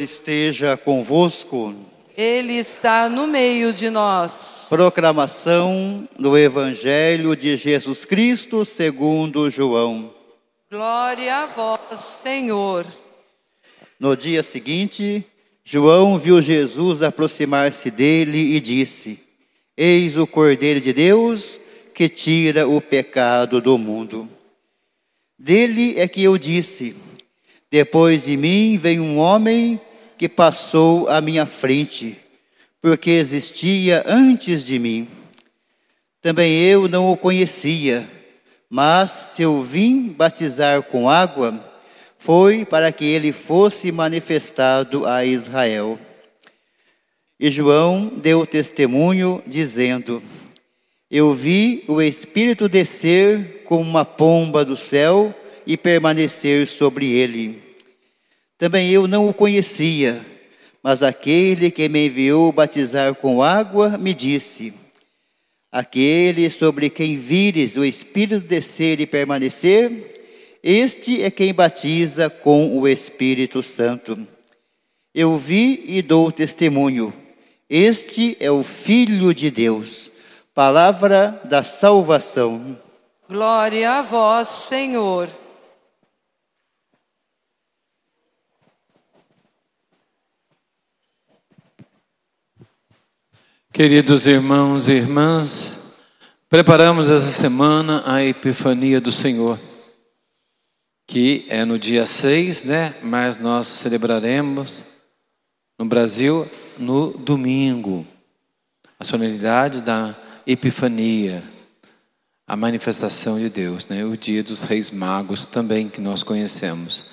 esteja convosco. Ele está no meio de nós. Proclamação do Evangelho de Jesus Cristo segundo João. Glória a vós, Senhor. No dia seguinte, João viu Jesus aproximar-se dele e disse: Eis o Cordeiro de Deus que tira o pecado do mundo. Dele é que eu disse: Depois de mim vem um homem que passou à minha frente, porque existia antes de mim. Também eu não o conhecia, mas se eu vim batizar com água, foi para que ele fosse manifestado a Israel. E João deu testemunho, dizendo: Eu vi o Espírito descer como uma pomba do céu e permanecer sobre ele. Também eu não o conhecia, mas aquele que me enviou batizar com água me disse: Aquele sobre quem vires o Espírito descer e permanecer, este é quem batiza com o Espírito Santo. Eu vi e dou testemunho. Este é o Filho de Deus. Palavra da salvação. Glória a vós, Senhor. Queridos irmãos e irmãs, preparamos essa semana a Epifania do Senhor, que é no dia 6, né? Mas nós celebraremos no Brasil no domingo, a solenidade da Epifania, a manifestação de Deus, né? O dia dos Reis Magos também que nós conhecemos.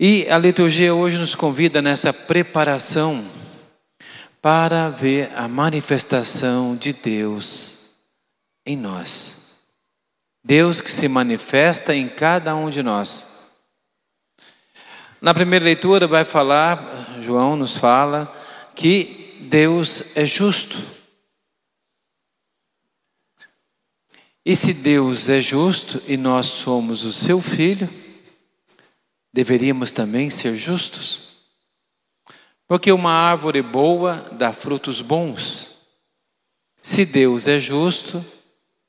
E a liturgia hoje nos convida nessa preparação para ver a manifestação de Deus em nós. Deus que se manifesta em cada um de nós. Na primeira leitura vai falar, João nos fala, que Deus é justo. E se Deus é justo e nós somos o seu filho, deveríamos também ser justos. Porque uma árvore boa dá frutos bons. Se Deus é justo,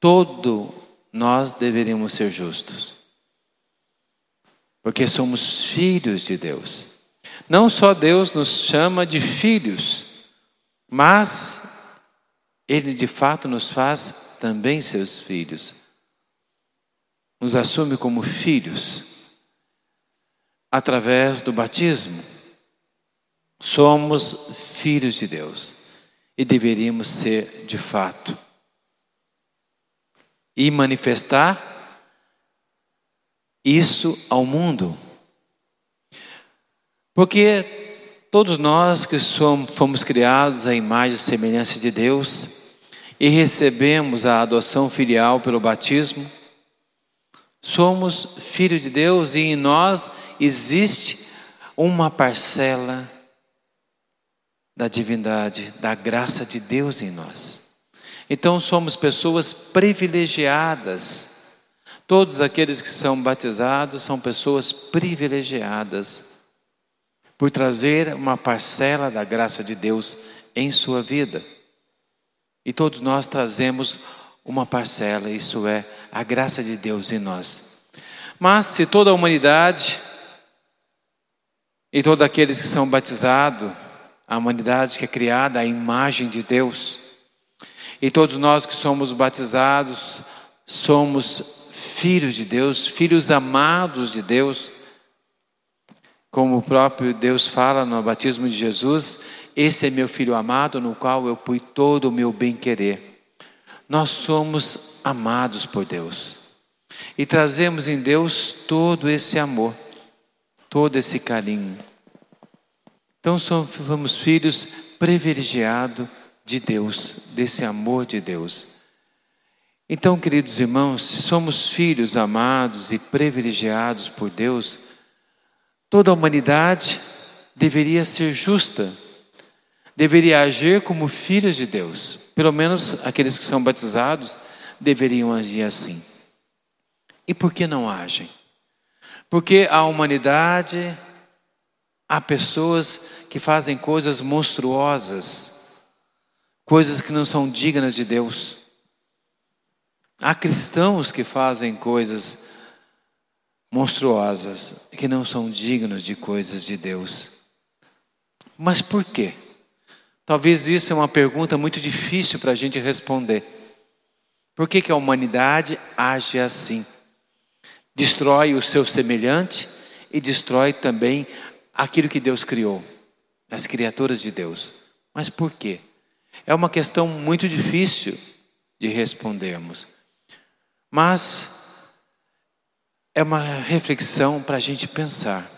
todo nós deveríamos ser justos. Porque somos filhos de Deus. Não só Deus nos chama de filhos, mas Ele de fato nos faz também seus filhos. Nos assume como filhos através do batismo. Somos filhos de Deus e deveríamos ser de fato. E manifestar isso ao mundo. Porque todos nós que somos, fomos criados à imagem e semelhança de Deus e recebemos a adoção filial pelo batismo, somos filhos de Deus e em nós existe uma parcela da divindade, da graça de Deus em nós. Então somos pessoas privilegiadas. Todos aqueles que são batizados são pessoas privilegiadas por trazer uma parcela da graça de Deus em sua vida. E todos nós trazemos uma parcela, isso é a graça de Deus em nós. Mas se toda a humanidade e todos aqueles que são batizados a humanidade que é criada à imagem de Deus. E todos nós que somos batizados somos filhos de Deus, filhos amados de Deus. Como o próprio Deus fala no batismo de Jesus, esse é meu filho amado no qual eu pus todo o meu bem-querer. Nós somos amados por Deus e trazemos em Deus todo esse amor, todo esse carinho. Então somos filhos privilegiados de Deus, desse amor de Deus. Então, queridos irmãos, se somos filhos amados e privilegiados por Deus, toda a humanidade deveria ser justa, deveria agir como filhos de Deus. Pelo menos aqueles que são batizados deveriam agir assim. E por que não agem? Porque a humanidade Há pessoas que fazem coisas monstruosas, coisas que não são dignas de Deus. Há cristãos que fazem coisas monstruosas que não são dignos de coisas de Deus. Mas por quê? Talvez isso é uma pergunta muito difícil para a gente responder. Por que, que a humanidade age assim? Destrói o seu semelhante e destrói também aquilo que Deus criou, as criaturas de Deus. Mas por quê? É uma questão muito difícil de respondermos. Mas é uma reflexão para a gente pensar.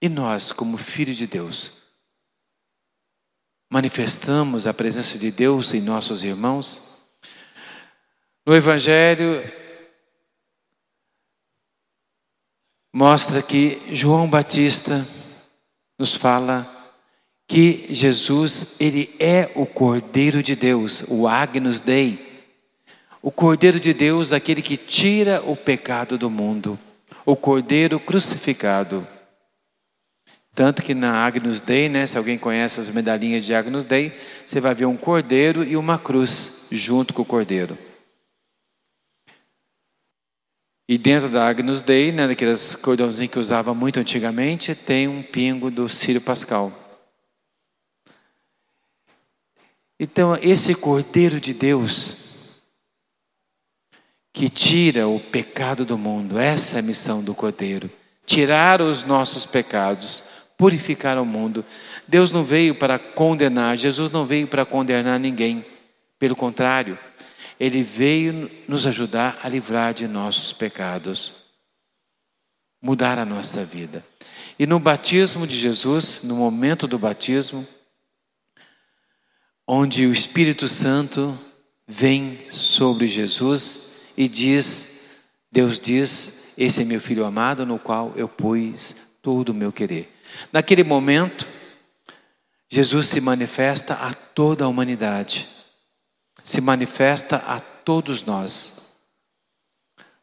E nós, como filhos de Deus, manifestamos a presença de Deus em nossos irmãos? No Evangelho, mostra que João Batista nos fala que Jesus, ele é o Cordeiro de Deus, o Agnus Dei. O Cordeiro de Deus, aquele que tira o pecado do mundo, o Cordeiro crucificado. Tanto que na Agnus Dei, né, se alguém conhece as medalhinhas de Agnus Dei, você vai ver um cordeiro e uma cruz junto com o cordeiro. E dentro da Agnus Dei, né, daqueles cordãozinhos que usava muito antigamente, tem um pingo do Círio Pascal. Então, esse Cordeiro de Deus, que tira o pecado do mundo, essa é a missão do Cordeiro: tirar os nossos pecados, purificar o mundo. Deus não veio para condenar, Jesus não veio para condenar ninguém, pelo contrário, ele veio nos ajudar a livrar de nossos pecados, mudar a nossa vida. E no batismo de Jesus, no momento do batismo, onde o Espírito Santo vem sobre Jesus e diz: Deus diz, esse é meu filho amado, no qual eu pus todo o meu querer. Naquele momento, Jesus se manifesta a toda a humanidade se manifesta a todos nós,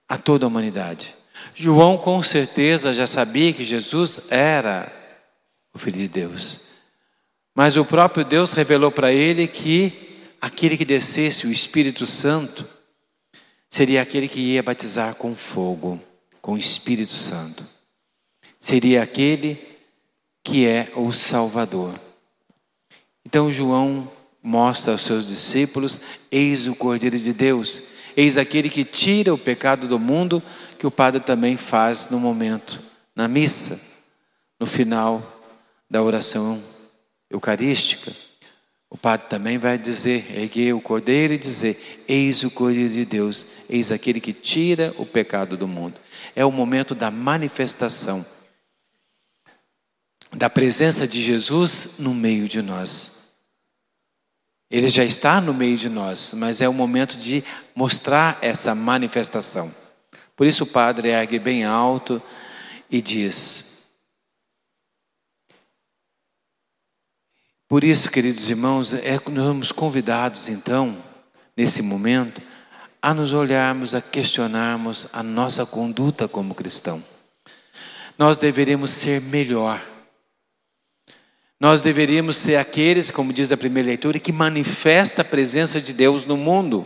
a toda a humanidade. João com certeza já sabia que Jesus era o Filho de Deus, mas o próprio Deus revelou para ele que aquele que descesse o Espírito Santo seria aquele que ia batizar com fogo, com o Espírito Santo. Seria aquele que é o Salvador. Então João mostra aos seus discípulos: Eis o Cordeiro de Deus, eis aquele que tira o pecado do mundo, que o Padre também faz no momento, na missa, no final da oração eucarística. O Padre também vai dizer, erguer o Cordeiro e dizer: Eis o Cordeiro de Deus, eis aquele que tira o pecado do mundo. É o momento da manifestação da presença de Jesus no meio de nós. Ele já está no meio de nós, mas é o momento de mostrar essa manifestação. Por isso o padre ergue bem alto e diz: Por isso, queridos irmãos, é que nós somos convidados então, nesse momento, a nos olharmos, a questionarmos a nossa conduta como cristão. Nós deveríamos ser melhor nós deveríamos ser aqueles, como diz a primeira leitura, que manifesta a presença de Deus no mundo.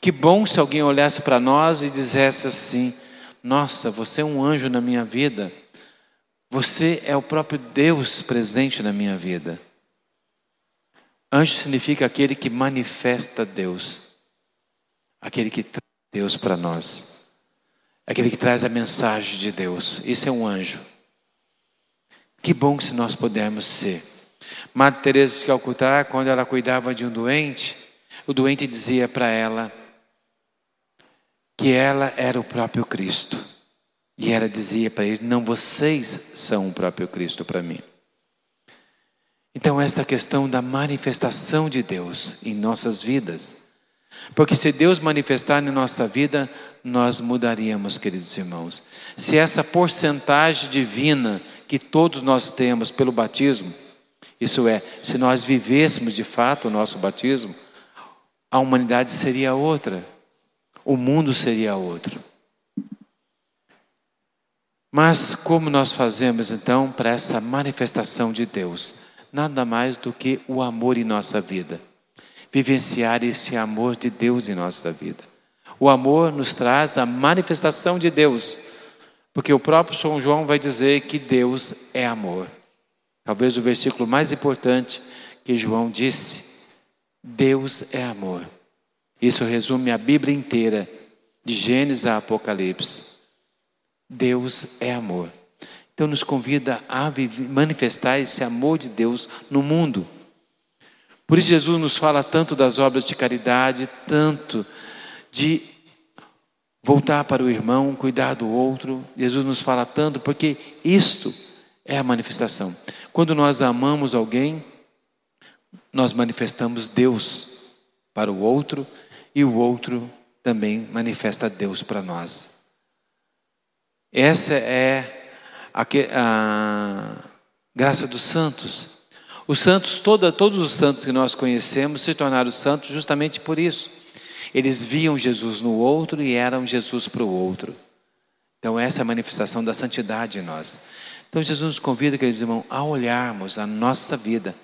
Que bom se alguém olhasse para nós e dissesse assim: Nossa, você é um anjo na minha vida. Você é o próprio Deus presente na minha vida. Anjo significa aquele que manifesta Deus, aquele que traz Deus para nós, aquele que traz a mensagem de Deus. Isso é um anjo. Que bom se nós pudermos ser. Madre Teresa de Calcutá, quando ela cuidava de um doente, o doente dizia para ela que ela era o próprio Cristo. E ela dizia para ele: Não, vocês são o próprio Cristo para mim. Então, essa questão da manifestação de Deus em nossas vidas. Porque se Deus manifestar na nossa vida, nós mudaríamos, queridos irmãos. Se essa porcentagem divina que todos nós temos pelo batismo, isso é, se nós vivêssemos de fato o nosso batismo, a humanidade seria outra, o mundo seria outro. Mas como nós fazemos então para essa manifestação de Deus? Nada mais do que o amor em nossa vida. Vivenciar esse amor de Deus em nossa vida. O amor nos traz a manifestação de Deus, porque o próprio São João vai dizer que Deus é amor. Talvez o versículo mais importante que João disse: Deus é amor. Isso resume a Bíblia inteira, de Gênesis a Apocalipse. Deus é amor. Então nos convida a manifestar esse amor de Deus no mundo. Por isso Jesus nos fala tanto das obras de caridade, tanto de voltar para o irmão, cuidar do outro. Jesus nos fala tanto porque isto é a manifestação. Quando nós amamos alguém, nós manifestamos Deus para o outro e o outro também manifesta Deus para nós. Essa é a, a graça dos santos. Os santos, toda, todos os santos que nós conhecemos se tornaram santos justamente por isso. Eles viam Jesus no outro e eram Jesus para o outro. Então, essa é a manifestação da santidade em nós. Então, Jesus nos convida, queridos irmãos, a olharmos a nossa vida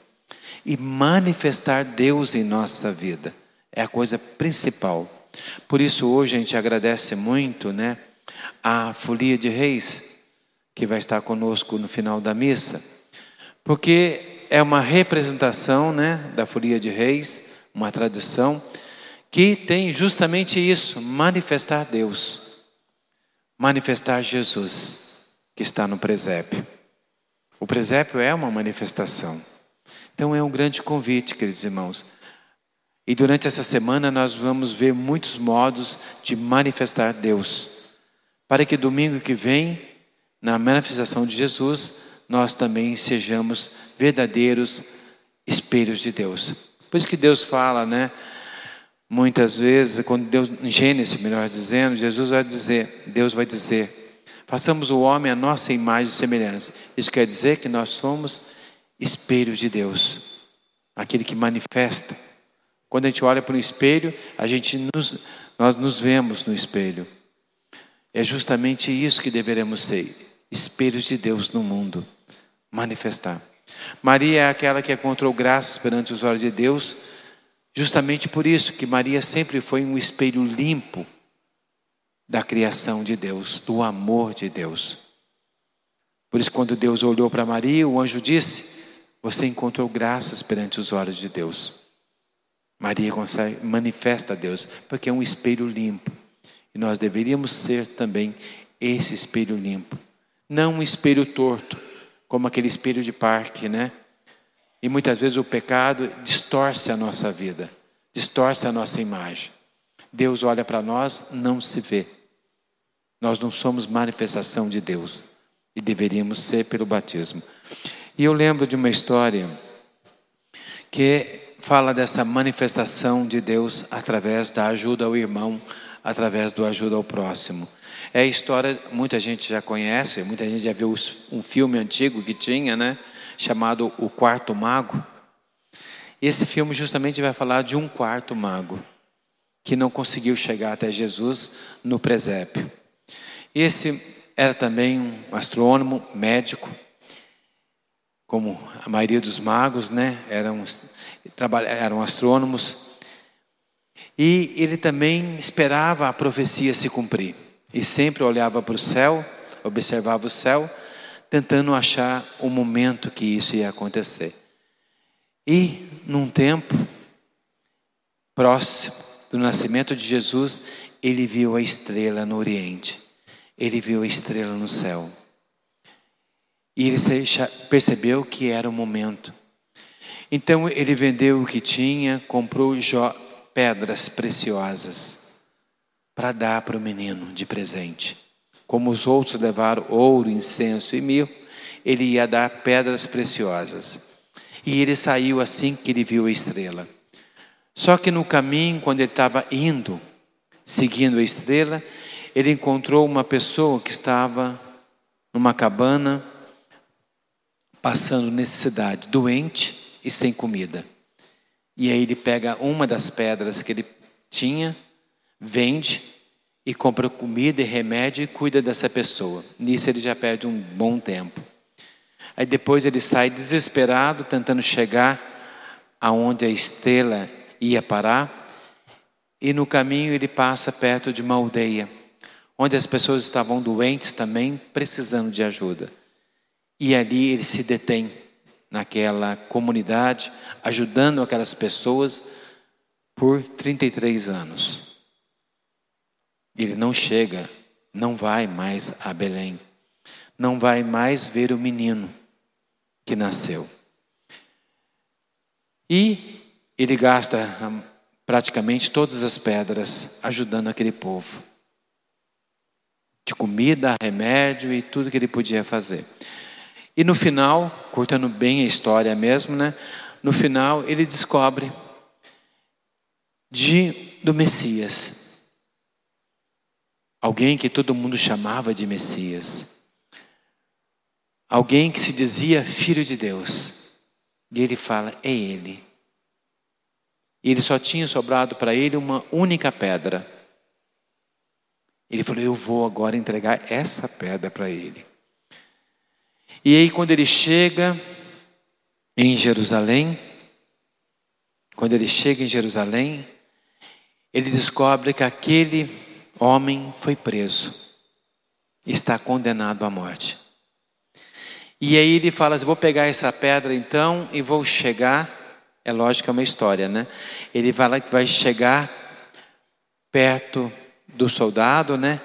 e manifestar Deus em nossa vida. É a coisa principal. Por isso, hoje a gente agradece muito, né? a Folia de Reis, que vai estar conosco no final da missa, porque é uma representação né, da Folia de Reis, uma tradição, que tem justamente isso: manifestar Deus, manifestar Jesus, que está no presépio. O presépio é uma manifestação. Então é um grande convite, queridos irmãos. E durante essa semana nós vamos ver muitos modos de manifestar Deus para que domingo que vem, na manifestação de Jesus, nós também sejamos verdadeiros espelhos de Deus. Por isso que Deus fala, né? Muitas vezes, quando Deus, em Gênesis, melhor dizendo, Jesus vai dizer, Deus vai dizer, façamos o homem a nossa imagem e semelhança. Isso quer dizer que nós somos espelhos de Deus, aquele que manifesta. Quando a gente olha para o espelho, a gente nos, nós nos vemos no espelho. É justamente isso que deveremos ser: espelhos de Deus no mundo, manifestar. Maria é aquela que encontrou graças perante os olhos de Deus, justamente por isso que Maria sempre foi um espelho limpo da criação de Deus, do amor de Deus. Por isso, quando Deus olhou para Maria, o anjo disse: Você encontrou graças perante os olhos de Deus. Maria consegue, manifesta a Deus, porque é um espelho limpo. E nós deveríamos ser também esse espelho limpo. Não um espelho torto, como aquele espelho de parque, né? E muitas vezes o pecado distorce a nossa vida, distorce a nossa imagem. Deus olha para nós, não se vê. Nós não somos manifestação de Deus e deveríamos ser pelo batismo. E eu lembro de uma história que fala dessa manifestação de Deus através da ajuda ao irmão, através do ajuda ao próximo. É a história, muita gente já conhece, muita gente já viu um filme antigo que tinha, né? Chamado O Quarto Mago. Esse filme justamente vai falar de um quarto mago que não conseguiu chegar até Jesus no presépio. Esse era também um astrônomo, médico, como a maioria dos magos, né? Eram, eram astrônomos. E ele também esperava a profecia se cumprir. E sempre olhava para o céu, observava o céu, tentando achar o momento que isso ia acontecer. E num tempo próximo do nascimento de Jesus, ele viu a estrela no Oriente. Ele viu a estrela no céu. E ele percebeu que era o momento. Então ele vendeu o que tinha, comprou pedras preciosas para dar para o menino de presente. Como os outros levaram ouro, incenso e mil, ele ia dar pedras preciosas. E ele saiu assim que ele viu a estrela. Só que no caminho, quando ele estava indo, seguindo a estrela, ele encontrou uma pessoa que estava numa cabana, passando necessidade, doente e sem comida. E aí ele pega uma das pedras que ele tinha, vende e compra comida e remédio e cuida dessa pessoa. Nisso ele já perde um bom tempo. Aí depois ele sai desesperado, tentando chegar aonde a estrela ia parar, e no caminho ele passa perto de uma aldeia, onde as pessoas estavam doentes também, precisando de ajuda. E ali ele se detém naquela comunidade, ajudando aquelas pessoas por 33 anos. Ele não chega, não vai mais a Belém, não vai mais ver o menino que nasceu. E ele gasta praticamente todas as pedras ajudando aquele povo. De comida, remédio e tudo que ele podia fazer. E no final, cortando bem a história mesmo, né? No final ele descobre de do Messias. Alguém que todo mundo chamava de Messias. Alguém que se dizia filho de Deus. E ele fala: "É ele". E ele só tinha sobrado para ele uma única pedra. Ele falou: Eu vou agora entregar essa pedra para ele. E aí, quando ele chega em Jerusalém, quando ele chega em Jerusalém, ele descobre que aquele homem foi preso, está condenado à morte. E aí ele fala assim: Vou pegar essa pedra então e vou chegar é lógico é uma história, né? Ele fala que vai chegar perto do soldado, né?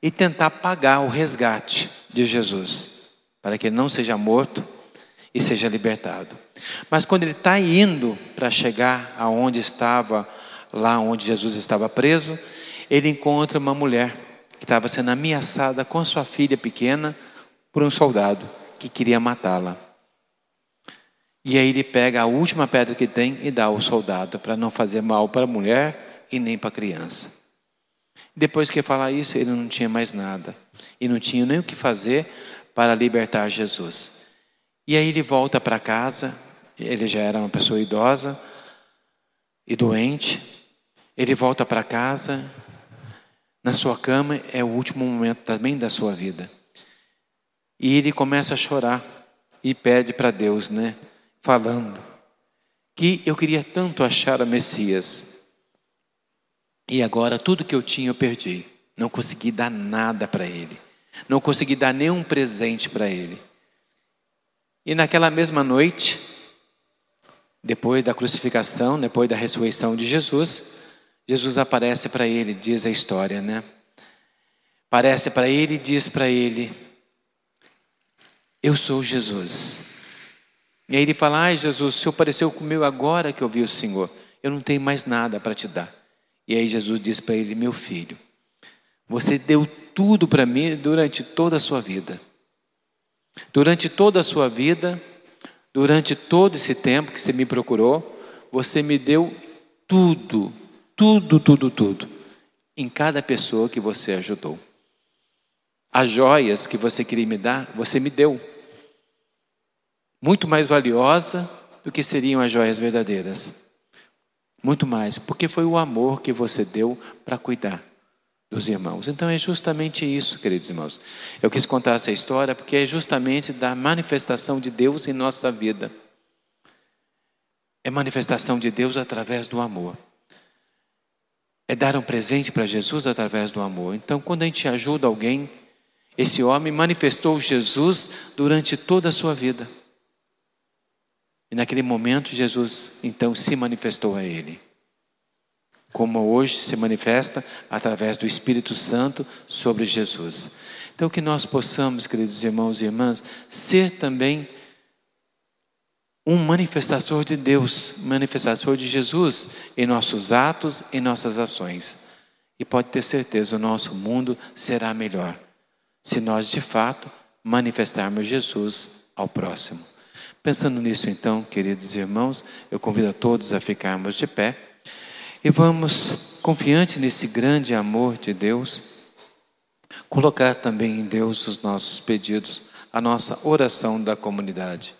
E tentar pagar o resgate de Jesus, para que ele não seja morto e seja libertado. Mas quando ele está indo para chegar aonde estava, lá onde Jesus estava preso, ele encontra uma mulher que estava sendo ameaçada com sua filha pequena por um soldado que queria matá-la. E aí ele pega a última pedra que tem e dá ao soldado para não fazer mal para a mulher e nem para a criança. Depois que falar isso, ele não tinha mais nada e não tinha nem o que fazer para libertar Jesus. E aí ele volta para casa, ele já era uma pessoa idosa e doente. Ele volta para casa, na sua cama é o último momento também da sua vida. E ele começa a chorar e pede para Deus, né? falando que eu queria tanto achar a Messias e agora tudo que eu tinha eu perdi. Não consegui dar nada para ele, não consegui dar nenhum presente para ele. E naquela mesma noite, depois da crucificação, depois da ressurreição de Jesus, Jesus aparece para ele, diz a história, né? Aparece para ele e diz para ele: Eu sou Jesus e aí ele fala: Ai, Jesus, o Senhor apareceu comigo agora que eu vi o Senhor. Eu não tenho mais nada para te dar. E aí Jesus diz para ele: Meu filho, você deu tudo para mim durante toda a sua vida. Durante toda a sua vida, durante todo esse tempo que você me procurou, você me deu tudo, tudo, tudo, tudo, em cada pessoa que você ajudou. As joias que você queria me dar, você me deu muito mais valiosa do que seriam as joias verdadeiras. Muito mais, porque foi o amor que você deu para cuidar dos irmãos. Então é justamente isso, queridos irmãos. Eu quis contar essa história porque é justamente da manifestação de Deus em nossa vida. É manifestação de Deus através do amor. É dar um presente para Jesus através do amor. Então, quando a gente ajuda alguém, esse homem manifestou Jesus durante toda a sua vida. E naquele momento Jesus então se manifestou a ele. Como hoje se manifesta através do Espírito Santo sobre Jesus. Então que nós possamos, queridos irmãos e irmãs, ser também um manifestador de Deus, manifestador de Jesus em nossos atos, em nossas ações. E pode ter certeza, o nosso mundo será melhor se nós de fato manifestarmos Jesus ao próximo. Pensando nisso, então, queridos irmãos, eu convido a todos a ficarmos de pé e vamos, confiantes nesse grande amor de Deus, colocar também em Deus os nossos pedidos, a nossa oração da comunidade.